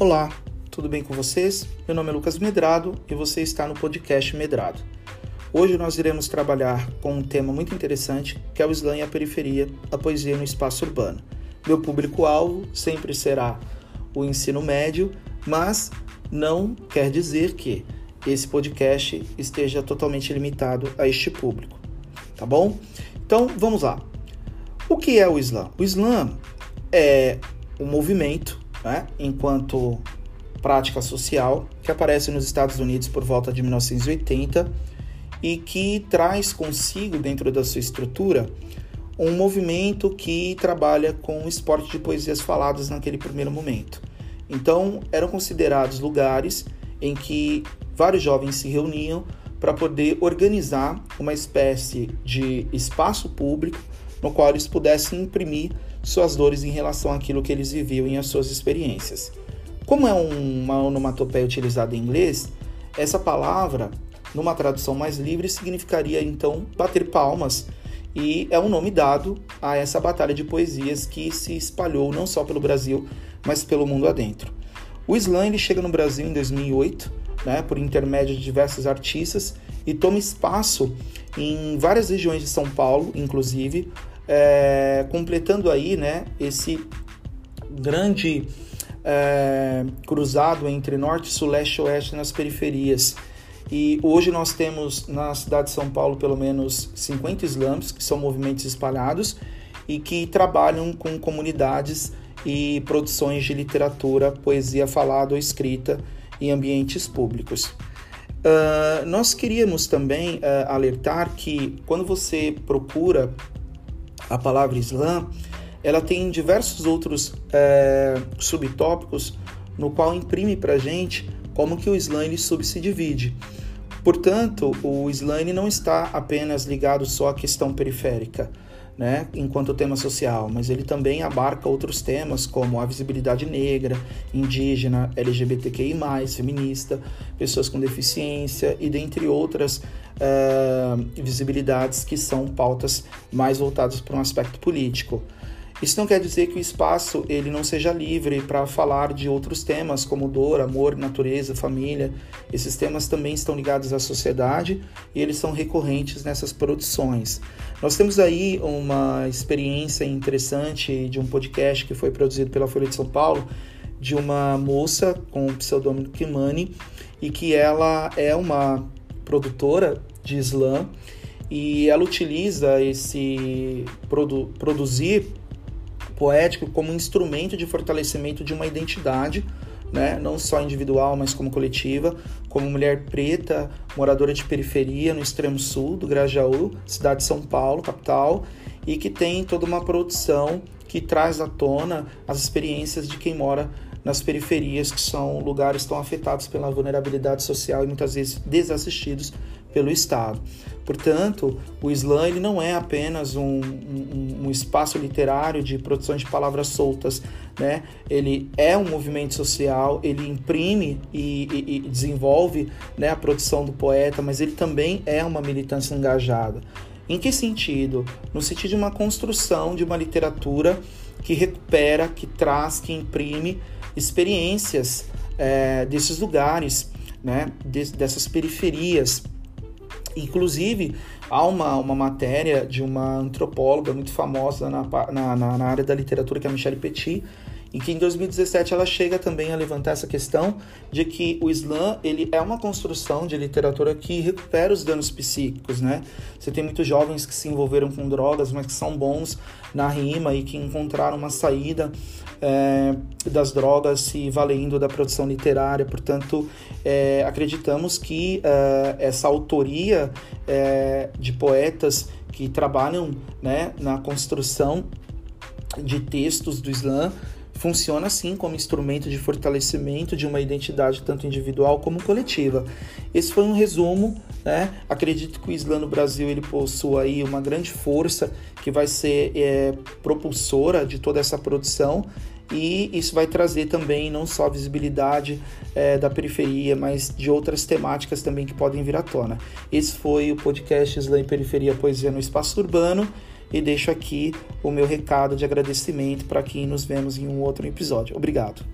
Olá, tudo bem com vocês? Meu nome é Lucas Medrado e você está no podcast Medrado. Hoje nós iremos trabalhar com um tema muito interessante que é o slam e a periferia, a poesia no espaço urbano. Meu público-alvo sempre será o ensino médio, mas não quer dizer que esse podcast esteja totalmente limitado a este público, tá bom? Então vamos lá. O que é o slam? O slam é um movimento, né, enquanto prática social, que aparece nos Estados Unidos por volta de 1980 e que traz consigo, dentro da sua estrutura, um movimento que trabalha com o esporte de poesias faladas naquele primeiro momento. Então, eram considerados lugares em que vários jovens se reuniam para poder organizar uma espécie de espaço público no qual eles pudessem imprimir suas dores em relação àquilo que eles viviam e às suas experiências. Como é uma onomatopeia utilizada em inglês, essa palavra, numa tradução mais livre, significaria então bater palmas e é um nome dado a essa batalha de poesias que se espalhou não só pelo Brasil, mas pelo mundo adentro. O slam ele chega no Brasil em 2008, né, por intermédio de diversos artistas e toma espaço em várias regiões de São Paulo, inclusive, é, completando aí né, esse grande é, cruzado entre norte, sul, leste e oeste nas periferias. E hoje nós temos na cidade de São Paulo pelo menos 50 slams, que são movimentos espalhados e que trabalham com comunidades e produções de literatura, poesia falada ou escrita em ambientes públicos. Uh, nós queríamos também uh, alertar que quando você procura a palavra Islã, ela tem diversos outros é, subtópicos no qual imprime para gente como que o Islã ele subdivide. Portanto, o Islã não está apenas ligado só à questão periférica, né, enquanto tema social, mas ele também abarca outros temas como a visibilidade negra, indígena, LGBTQI+, feminista, pessoas com deficiência e dentre outras uh, visibilidades que são pautas mais voltadas para um aspecto político. Isso não quer dizer que o espaço ele não seja livre para falar de outros temas como dor, amor, natureza, família. Esses temas também estão ligados à sociedade e eles são recorrentes nessas produções. Nós temos aí uma experiência interessante de um podcast que foi produzido pela Folha de São Paulo de uma moça com o pseudônimo Kimani e que ela é uma produtora de slam e ela utiliza esse produ produzir poético como instrumento de fortalecimento de uma identidade, né? não só individual, mas como coletiva, como mulher preta, moradora de periferia no extremo sul do Grajaú, cidade de São Paulo, capital, e que tem toda uma produção que traz à tona as experiências de quem mora nas periferias, que são lugares tão afetados pela vulnerabilidade social e muitas vezes desassistidos pelo Estado. Portanto, o Islã ele não é apenas um, um, um, espaço literário de produção de palavras soltas, né? Ele é um movimento social, ele imprime e, e, e desenvolve né, a produção do poeta, mas ele também é uma militância engajada. Em que sentido? No sentido de uma construção de uma literatura que recupera, que traz, que imprime experiências é, desses lugares, né, dessas periferias. Inclusive, há uma, uma matéria de uma antropóloga muito famosa na, na, na área da literatura, que é a Michelle Petit, em que em 2017 ela chega também a levantar essa questão de que o Islã ele é uma construção de literatura que recupera os danos psíquicos, né? Você tem muitos jovens que se envolveram com drogas, mas que são bons na rima e que encontraram uma saída é, das drogas se valendo da produção literária. Portanto, é, acreditamos que é, essa autoria de poetas que trabalham né, na construção de textos do Islã funciona assim como instrumento de fortalecimento de uma identidade tanto individual como coletiva. Esse foi um resumo, né? Acredito que o Islã no Brasil ele possua aí uma grande força que vai ser é, propulsora de toda essa produção e isso vai trazer também não só a visibilidade é, da periferia, mas de outras temáticas também que podem vir à tona. Esse foi o podcast Islã e Periferia Poesia no Espaço Urbano e deixo aqui o meu recado de agradecimento para quem nos vemos em um outro episódio. Obrigado.